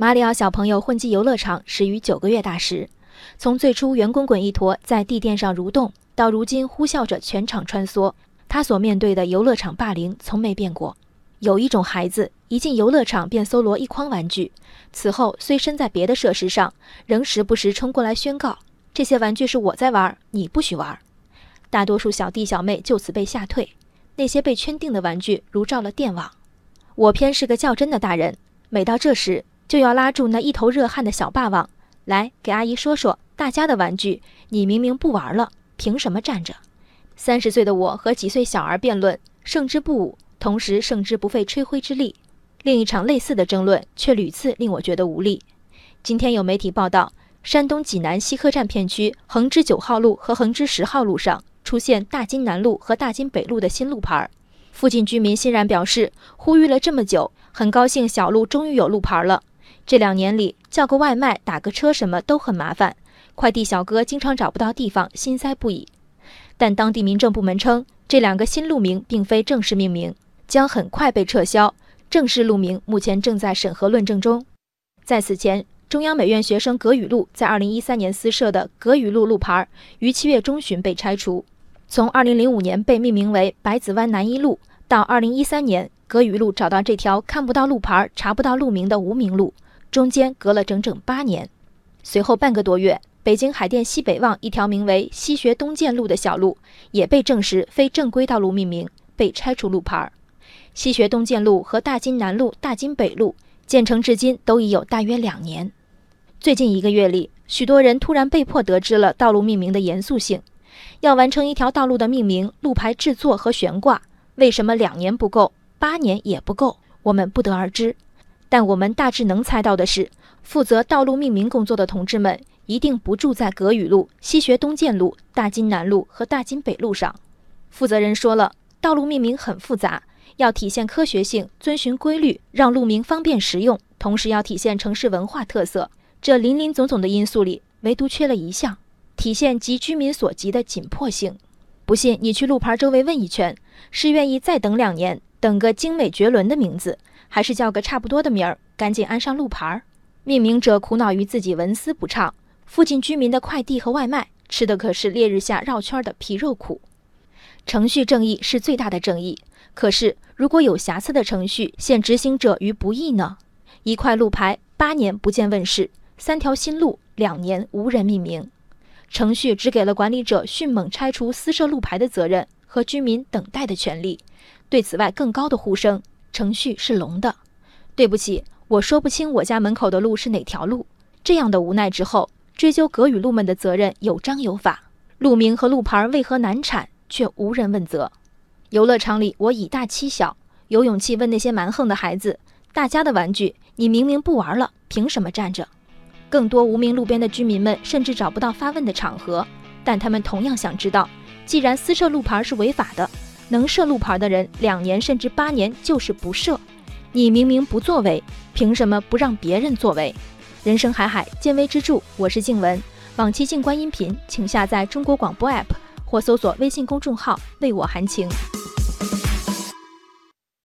马里奥小朋友混迹游乐场始于九个月大时，从最初圆滚滚一坨在地垫上蠕动，到如今呼啸着全场穿梭，他所面对的游乐场霸凌从没变过。有一种孩子一进游乐场便搜罗一筐玩具，此后虽身在别的设施上，仍时不时冲过来宣告：“这些玩具是我在玩，你不许玩。”大多数小弟小妹就此被吓退。那些被圈定的玩具如照了电网。我偏是个较真的大人，每到这时就要拉住那一头热汗的小霸王，来给阿姨说说大家的玩具，你明明不玩了，凭什么站着？三十岁的我和几岁小儿辩论，胜之不武，同时胜之不费吹灰之力。另一场类似的争论却屡次令我觉得无力。今天有媒体报道，山东济南西客站片区横支九号路和横支十号路上。出现大金南路和大金北路的新路牌儿，附近居民欣然表示，呼吁了这么久，很高兴小路终于有路牌了。这两年里，叫个外卖、打个车什么都很麻烦，快递小哥经常找不到地方，心塞不已。但当地民政部门称，这两个新路名并非正式命名，将很快被撤销。正式路名目前正在审核论证中。在此前，中央美院学生葛雨露在2013年私设的葛雨露路牌，于七月中旬被拆除。从2005年被命名为百子湾南一路，到2013年葛雨路找到这条看不到路牌、查不到路名的无名路，中间隔了整整八年。随后半个多月，北京海淀西北望一条名为西学东建路的小路也被证实非正规道路命名，被拆除路牌。西学东建路和大金南路、大金北路建成至今都已有大约两年。最近一个月里，许多人突然被迫得知了道路命名的严肃性。要完成一条道路的命名、路牌制作和悬挂，为什么两年不够，八年也不够？我们不得而知。但我们大致能猜到的是，负责道路命名工作的同志们一定不住在葛雨路、西学东建路、大金南路和大金北路上。负责人说了，道路命名很复杂，要体现科学性、遵循规律，让路名方便实用，同时要体现城市文化特色。这林林总总的因素里，唯独缺了一项。体现急居民所急的紧迫性。不信你去路牌周围问一圈，是愿意再等两年，等个精美绝伦的名字，还是叫个差不多的名儿，赶紧安上路牌儿？命名者苦恼于自己文思不畅，附近居民的快递和外卖吃的可是烈日下绕圈的皮肉苦。程序正义是最大的正义，可是如果有瑕疵的程序陷执行者于不义呢？一块路牌八年不见问世，三条新路两年无人命名。程序只给了管理者迅猛拆除私设路牌的责任和居民等待的权利。对此外更高的呼声，程序是聋的。对不起，我说不清我家门口的路是哪条路。这样的无奈之后，追究葛雨路们的责任有章有法。路名和路牌为何难产，却无人问责。游乐场里，我以大欺小，有勇气问那些蛮横的孩子：大家的玩具，你明明不玩了，凭什么站着？更多无名路边的居民们甚至找不到发问的场合，但他们同样想知道：既然私设路牌是违法的，能设路牌的人两年甚至八年就是不设。你明明不作为，凭什么不让别人作为？人生海海，见微知著。我是静文，往期静观音频，请下载中国广播 APP 或搜索微信公众号“为我含情”。